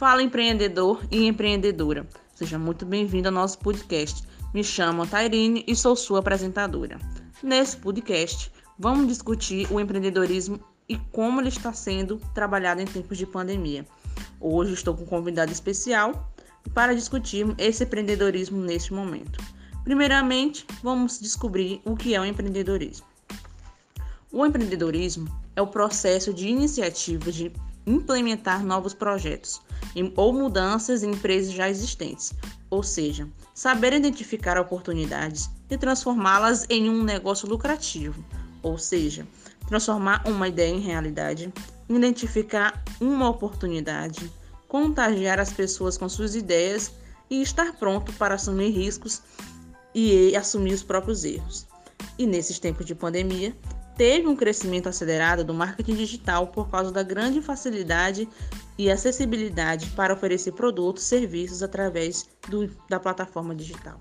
Fala empreendedor e empreendedora. Seja muito bem-vindo ao nosso podcast. Me chamo Tairine e sou sua apresentadora. Nesse podcast, vamos discutir o empreendedorismo e como ele está sendo trabalhado em tempos de pandemia. Hoje estou com um convidado especial para discutirmos esse empreendedorismo neste momento. Primeiramente, vamos descobrir o que é o empreendedorismo. O empreendedorismo é o processo de iniciativa de implementar novos projetos ou mudanças em empresas já existentes, ou seja, saber identificar oportunidades e transformá-las em um negócio lucrativo, ou seja, transformar uma ideia em realidade, identificar uma oportunidade, contagiar as pessoas com suas ideias e estar pronto para assumir riscos e assumir os próprios erros. E nesses tempos de pandemia, teve um crescimento acelerado do marketing digital por causa da grande facilidade e acessibilidade para oferecer produtos e serviços através do, da plataforma digital.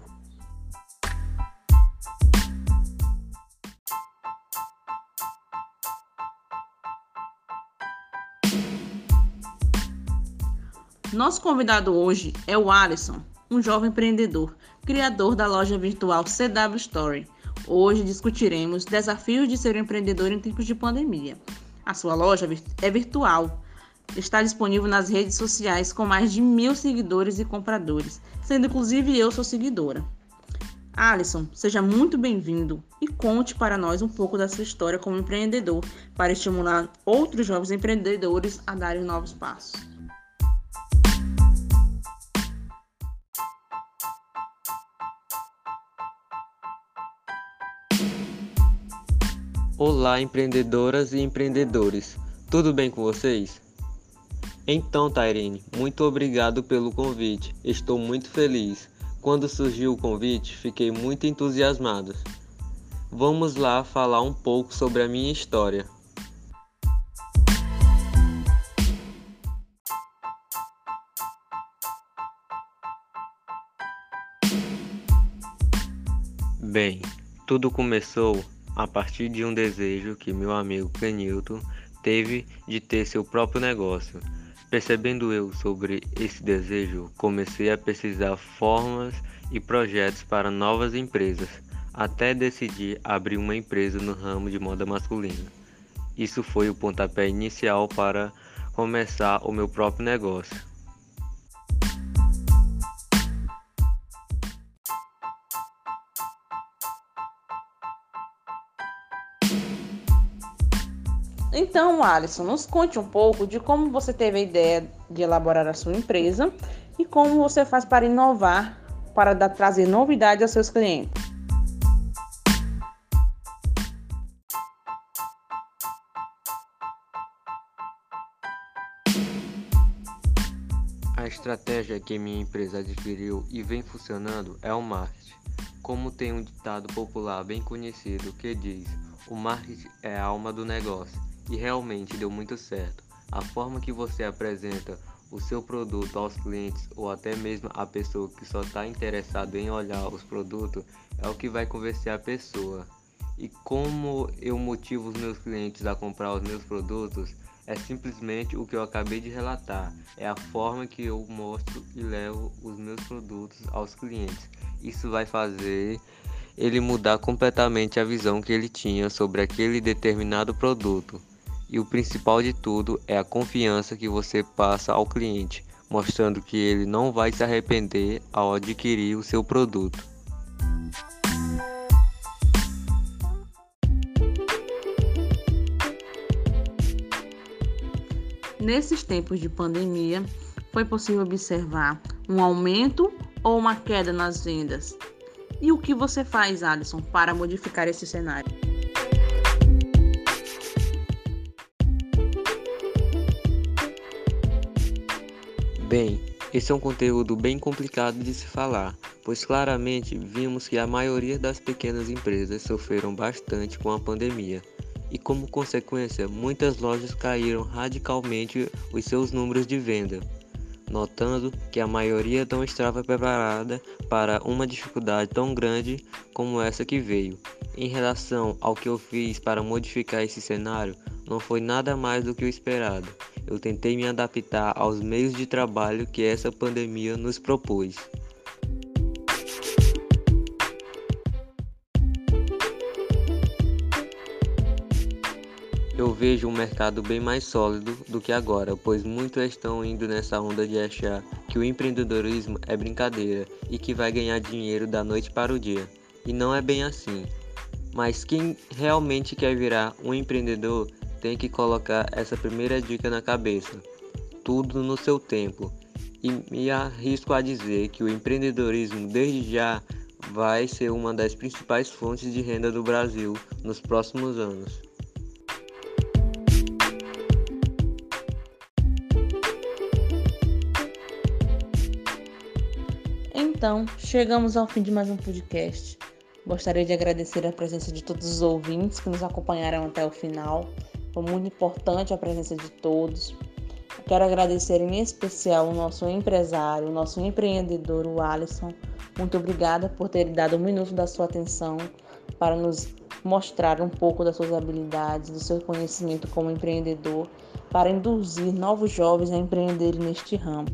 Nosso convidado hoje é o Alisson, um jovem empreendedor, criador da loja virtual CW Story Hoje discutiremos desafios de ser um empreendedor em tempos de pandemia. A sua loja é virtual. Está disponível nas redes sociais com mais de mil seguidores e compradores, sendo inclusive eu sua seguidora. Alisson, seja muito bem-vindo e conte para nós um pouco da sua história como empreendedor para estimular outros jovens empreendedores a darem novos passos. Olá, empreendedoras e empreendedores. Tudo bem com vocês? Então, Tairine, muito obrigado pelo convite. Estou muito feliz. Quando surgiu o convite, fiquei muito entusiasmado. Vamos lá falar um pouco sobre a minha história. Bem, tudo começou a partir de um desejo que meu amigo Canilton teve de ter seu próprio negócio. Percebendo eu sobre esse desejo, comecei a pesquisar formas e projetos para novas empresas, até decidir abrir uma empresa no ramo de moda masculina. Isso foi o pontapé inicial para começar o meu próprio negócio. Então, Alisson, nos conte um pouco de como você teve a ideia de elaborar a sua empresa e como você faz para inovar, para dar, trazer novidade aos seus clientes. A estratégia que minha empresa adquiriu e vem funcionando é o marketing. Como tem um ditado popular bem conhecido que diz: o marketing é a alma do negócio e realmente deu muito certo. A forma que você apresenta o seu produto aos clientes ou até mesmo a pessoa que só está interessada em olhar os produtos é o que vai convencer a pessoa. E como eu motivo os meus clientes a comprar os meus produtos é simplesmente o que eu acabei de relatar. É a forma que eu mostro e levo os meus produtos aos clientes. Isso vai fazer ele mudar completamente a visão que ele tinha sobre aquele determinado produto. E o principal de tudo é a confiança que você passa ao cliente, mostrando que ele não vai se arrepender ao adquirir o seu produto. Nesses tempos de pandemia, foi possível observar um aumento ou uma queda nas vendas? E o que você faz, Alisson, para modificar esse cenário? Bem, esse é um conteúdo bem complicado de se falar, pois claramente vimos que a maioria das pequenas empresas sofreram bastante com a pandemia e, como consequência, muitas lojas caíram radicalmente os seus números de venda, notando que a maioria não estava preparada para uma dificuldade tão grande como essa que veio. Em relação ao que eu fiz para modificar esse cenário, não foi nada mais do que o esperado eu tentei me adaptar aos meios de trabalho que essa pandemia nos propôs. Eu vejo um mercado bem mais sólido do que agora, pois muitos estão indo nessa onda de achar que o empreendedorismo é brincadeira e que vai ganhar dinheiro da noite para o dia. E não é bem assim. Mas quem realmente quer virar um empreendedor tem que colocar essa primeira dica na cabeça: tudo no seu tempo. E me arrisco a dizer que o empreendedorismo, desde já, vai ser uma das principais fontes de renda do Brasil nos próximos anos. Então, chegamos ao fim de mais um podcast. Gostaria de agradecer a presença de todos os ouvintes que nos acompanharam até o final. Foi muito importante a presença de todos. Quero agradecer em especial o nosso empresário, o nosso empreendedor, o Alisson. Muito obrigada por ter dado um minuto da sua atenção para nos mostrar um pouco das suas habilidades, do seu conhecimento como empreendedor, para induzir novos jovens a empreenderem neste ramo.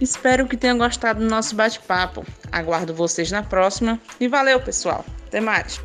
Espero que tenham gostado do nosso bate-papo. Aguardo vocês na próxima e valeu, pessoal. Até mais.